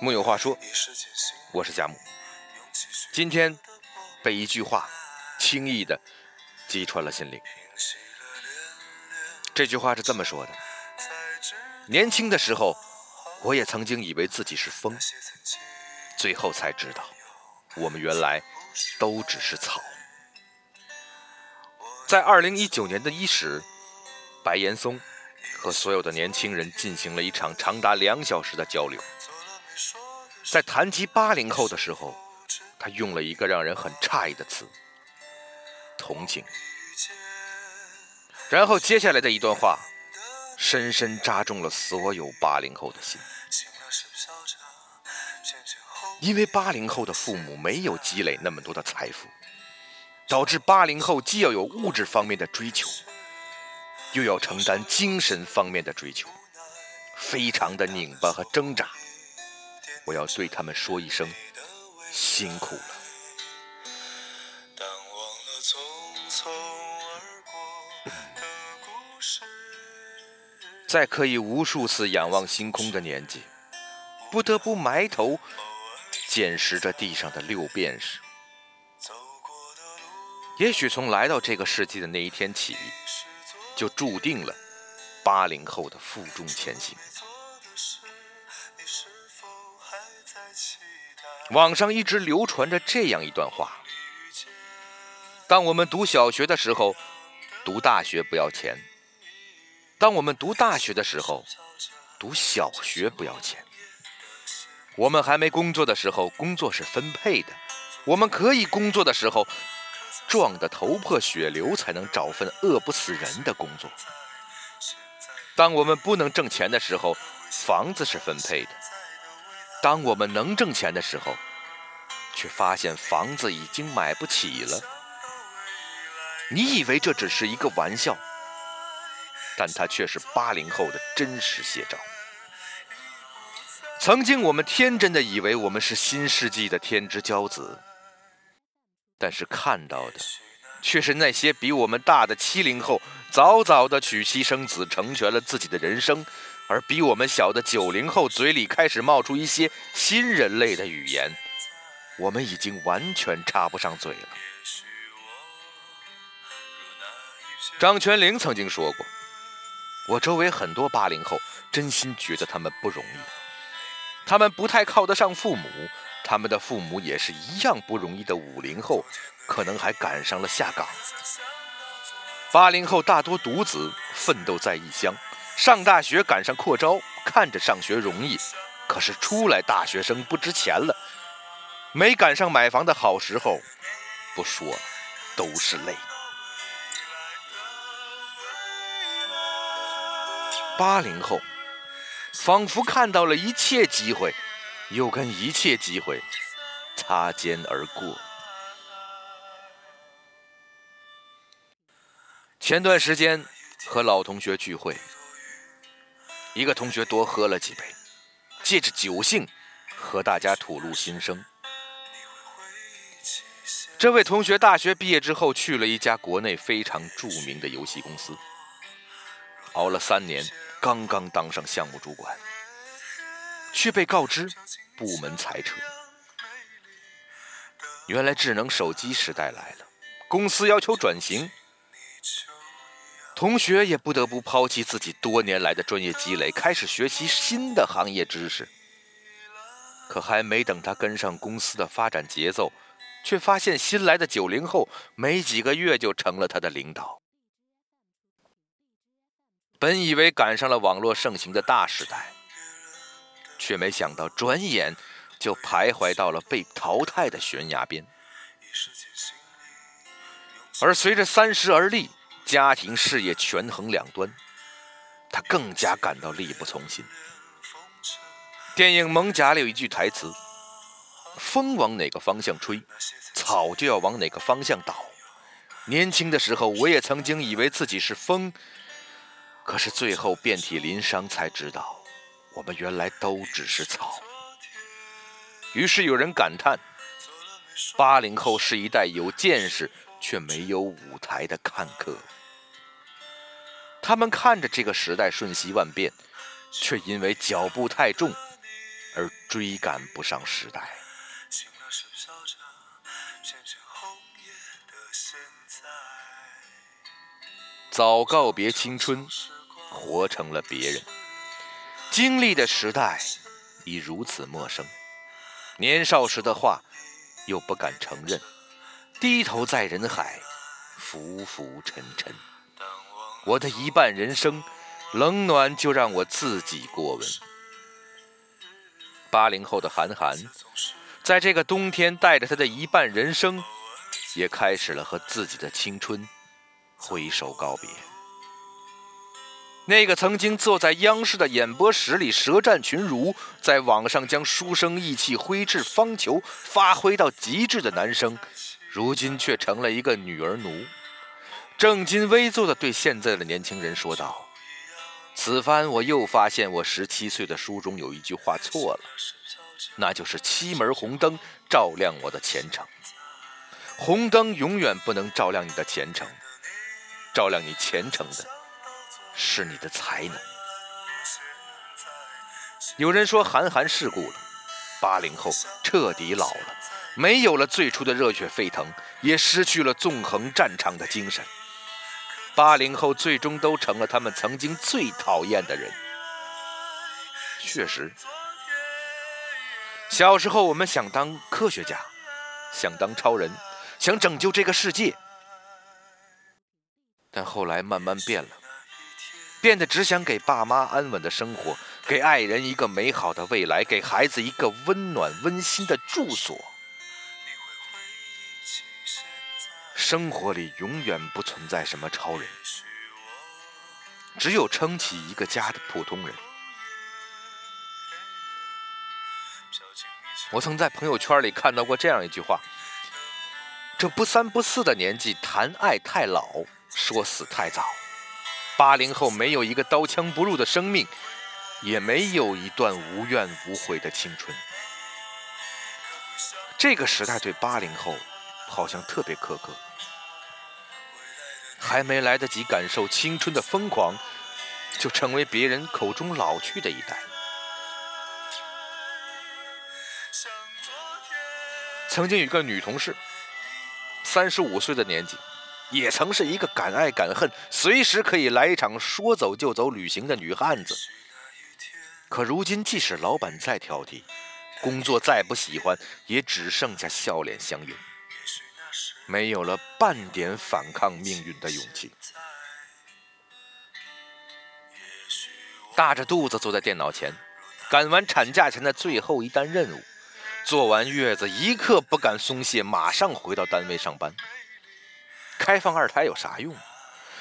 木有话说，我是贾木。今天被一句话轻易的击穿了心灵。这句话是这么说的：年轻的时候，我也曾经以为自己是风，最后才知道，我们原来都只是草。在二零一九年的伊始，白岩松和所有的年轻人进行了一场长达两小时的交流。在谈及八零后的时候，他用了一个让人很诧异的词——同情。然后接下来的一段话，深深扎中了所有八零后的心。因为八零后的父母没有积累那么多的财富，导致八零后既要有物质方面的追求，又要承担精神方面的追求，非常的拧巴和挣扎。我要对他们说一声辛苦了。在可以无数次仰望星空的年纪，不得不埋头捡拾着地上的六便士。也许从来到这个世界的那一天起，就注定了八零后的负重前行。网上一直流传着这样一段话：当我们读小学的时候，读大学不要钱；当我们读大学的时候，读小学不要钱。我们还没工作的时候，工作是分配的；我们可以工作的时候，撞得头破血流才能找份饿不死人的工作。当我们不能挣钱的时候，房子是分配的。当我们能挣钱的时候，却发现房子已经买不起了。你以为这只是一个玩笑，但它却是八零后的真实写照。曾经我们天真的以为我们是新世纪的天之骄子，但是看到的却是那些比我们大的七零后早早的娶妻生子，成全了自己的人生。而比我们小的九零后嘴里开始冒出一些新人类的语言，我们已经完全插不上嘴了。张泉灵曾经说过：“我周围很多八零后，真心觉得他们不容易。他们不太靠得上父母，他们的父母也是一样不容易的。五零后可能还赶上了下岗。八零后大多独子，奋斗在异乡。”上大学赶上扩招，看着上学容易，可是出来大学生不值钱了。没赶上买房的好时候，不说，都是泪。八零后仿佛看到了一切机会，又跟一切机会擦肩而过。前段时间和老同学聚会。一个同学多喝了几杯，借着酒兴和大家吐露心声。这位同学大学毕业之后去了一家国内非常著名的游戏公司，熬了三年，刚刚当上项目主管，却被告知部门裁撤。原来智能手机时代来了，公司要求转型。同学也不得不抛弃自己多年来的专业积累，开始学习新的行业知识。可还没等他跟上公司的发展节奏，却发现新来的九零后没几个月就成了他的领导。本以为赶上了网络盛行的大时代，却没想到转眼就徘徊到了被淘汰的悬崖边。而随着三十而立。家庭事业权衡两端，他更加感到力不从心。电影《蒙甲》里有一句台词：“风往哪个方向吹，草就要往哪个方向倒。”年轻的时候，我也曾经以为自己是风，可是最后遍体鳞伤，才知道我们原来都只是草。于是有人感叹：“八零后是一代有见识却没有舞台的看客。”他们看着这个时代瞬息万变，却因为脚步太重而追赶不上时代。早告别青春，活成了别人。经历的时代已如此陌生，年少时的话又不敢承认，低头在人海，浮浮沉沉。我的一半人生，冷暖就让我自己过问。八零后的韩寒，在这个冬天，带着他的一半人生，也开始了和自己的青春。挥手告别，那个曾经坐在央视的演播室里舌战群儒，在网上将书生意气挥斥方遒发挥到极致的男生，如今却成了一个女儿奴，正襟危坐地对现在的年轻人说道：“此番我又发现我十七岁的书中有一句话错了，那就是七门红灯照亮我的前程，红灯永远不能照亮你的前程。”照亮你前程的是你的才能。有人说韩寒世故了，八零后彻底老了，没有了最初的热血沸腾，也失去了纵横战场的精神。八零后最终都成了他们曾经最讨厌的人。确实，小时候我们想当科学家，想当超人，想拯救这个世界。但后来慢慢变了，变得只想给爸妈安稳的生活，给爱人一个美好的未来，给孩子一个温暖温馨的住所。生活里永远不存在什么超人，只有撑起一个家的普通人。我曾在朋友圈里看到过这样一句话：“这不三不四的年纪谈爱太老。”说死太早，八零后没有一个刀枪不入的生命，也没有一段无怨无悔的青春。这个时代对八零后好像特别苛刻，还没来得及感受青春的疯狂，就成为别人口中老去的一代。曾经有个女同事，三十五岁的年纪。也曾是一个敢爱敢恨、随时可以来一场说走就走旅行的女汉子。可如今，即使老板再挑剔，工作再不喜欢，也只剩下笑脸相迎，没有了半点反抗命运的勇气。大着肚子坐在电脑前，赶完产假前的最后一单任务，做完月子，一刻不敢松懈，马上回到单位上班。开放二胎有啥用？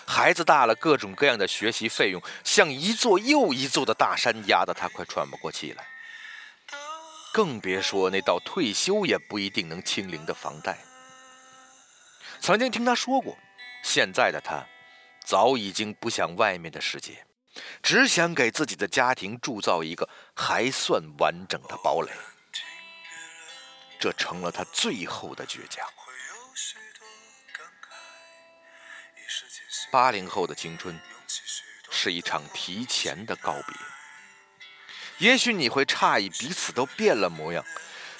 孩子大了，各种各样的学习费用像一座又一座的大山，压得他快喘不过气来。更别说那到退休也不一定能清零的房贷。曾经听他说过，现在的他早已经不想外面的世界，只想给自己的家庭铸造一个还算完整的堡垒。这成了他最后的倔强。八零后的青春是一场提前的告别。也许你会诧异彼此都变了模样，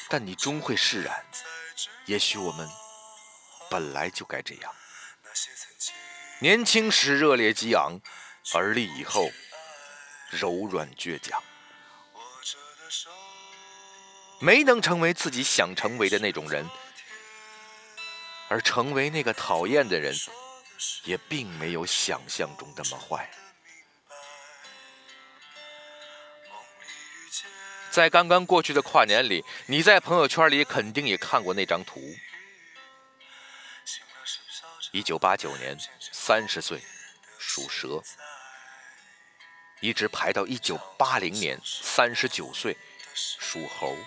但你终会释然。也许我们本来就该这样：年轻时热烈激昂，而立以后柔软倔强。没能成为自己想成为的那种人，而成为那个讨厌的人。也并没有想象中那么坏。在刚刚过去的跨年里，你在朋友圈里肯定也看过那张图：一九八九年三十岁属蛇，一直排到一九八零年三十九岁属猴，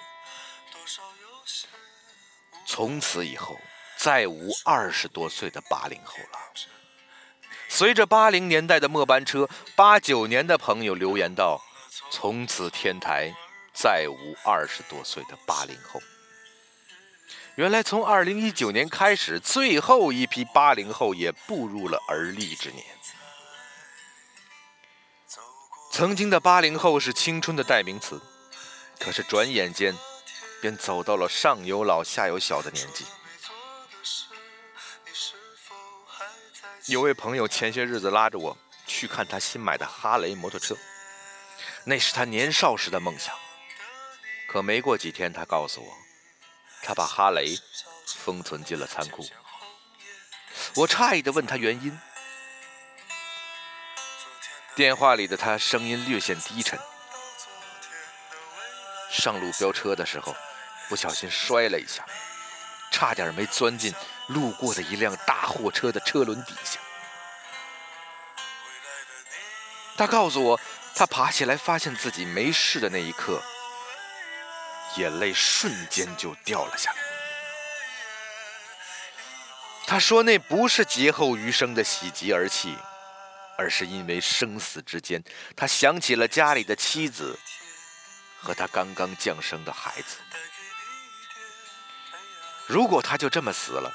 从此以后。再无二十多岁的八零后了。随着八零年代的末班车，八九年的朋友留言道：“从此天台再无二十多岁的八零后。”原来从二零一九年开始，最后一批八零后也步入了而立之年。曾经的八零后是青春的代名词，可是转眼间便走到了上有老下有小的年纪。有位朋友前些日子拉着我去看他新买的哈雷摩托车，那是他年少时的梦想。可没过几天，他告诉我，他把哈雷封存进了仓库。我诧异地问他原因。电话里的他声音略显低沉。上路飙车的时候，不小心摔了一下，差点没钻进路过的一辆大货车的车轮底下。他告诉我，他爬起来发现自己没事的那一刻，眼泪瞬间就掉了下来。他说那不是劫后余生的喜极而泣。而是因为生死之间，他想起了家里的妻子和他刚刚降生的孩子。如果他就这么死了，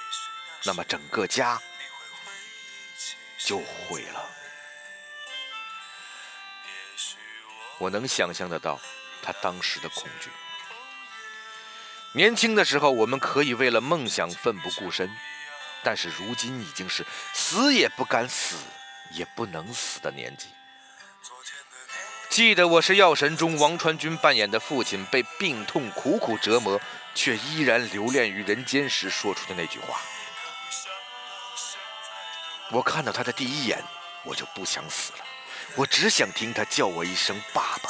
那么整个家就毁了。我能想象得到他当时的恐惧。年轻的时候，我们可以为了梦想奋不顾身，但是如今已经是死也不敢死。也不能死的年纪。记得我是《药神》中王传君扮演的父亲，被病痛苦苦折磨，却依然留恋于人间时说出的那句话。我看到他的第一眼，我就不想死了，我只想听他叫我一声爸爸。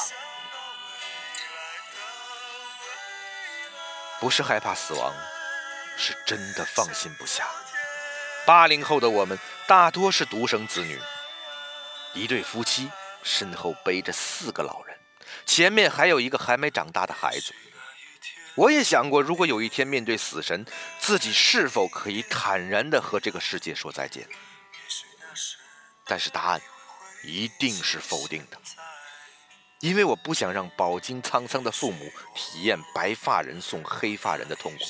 不是害怕死亡，是真的放心不下。八零后的我们大多是独生子女，一对夫妻身后背着四个老人，前面还有一个还没长大的孩子。我也想过，如果有一天面对死神，自己是否可以坦然地和这个世界说再见？但是答案一定是否定的，因为我不想让饱经沧桑的父母体验白发人送黑发人的痛苦。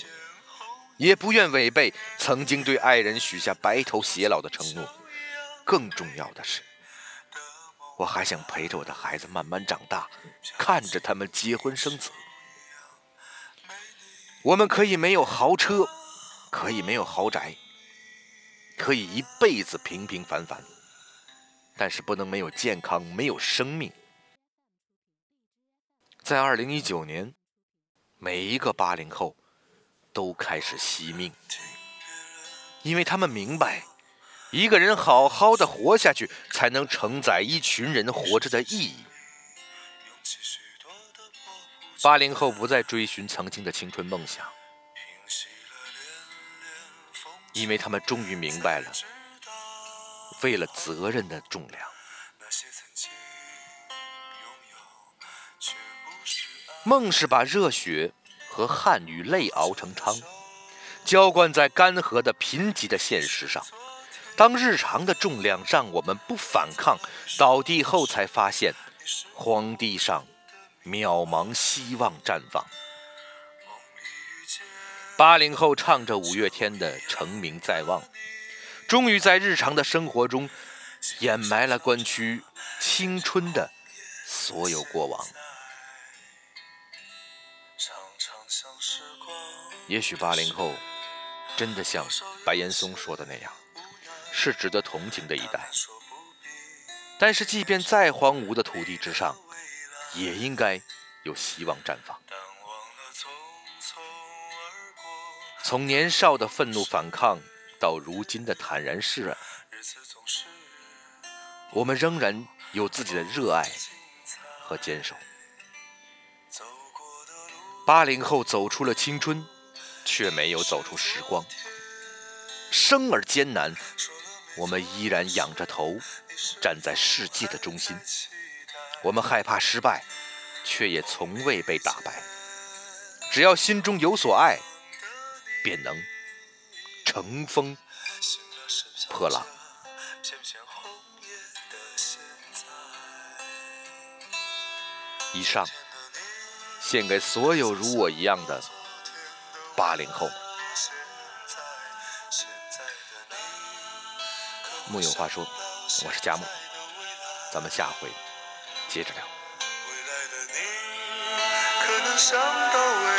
也不愿违背曾经对爱人许下白头偕老的承诺。更重要的是，我还想陪着我的孩子慢慢长大，看着他们结婚生子。我们可以没有豪车，可以没有豪宅，可以一辈子平平凡凡，但是不能没有健康，没有生命。在二零一九年，每一个八零后。都开始惜命，因为他们明白，一个人好好的活下去，才能承载一群人活着的意义。八零后不再追寻曾经的青春梦想，因为他们终于明白了，为了责任的重量，梦是把热血。和汗与泪熬成汤，浇灌在干涸的贫瘠的现实上。当日常的重量让我们不反抗，倒地后才发现，荒地上渺茫希望绽放。八零后唱着五月天的成名在望，终于在日常的生活中掩埋了关区青春的所有过往。也许八零后真的像白岩松说的那样，是值得同情的一代。但是，即便再荒芜的土地之上，也应该有希望绽放。从年少的愤怒反抗到如今的坦然释然，我们仍然有自己的热爱和坚守。八零后走出了青春。却没有走出时光，生而艰难，我们依然仰着头，站在世界的中心。我们害怕失败，却也从未被打败。只要心中有所爱，便能乘风破浪。以上献给所有如我一样的八零后。木有话说，我是佳木，咱们下回接着聊。未来的你可能想到未来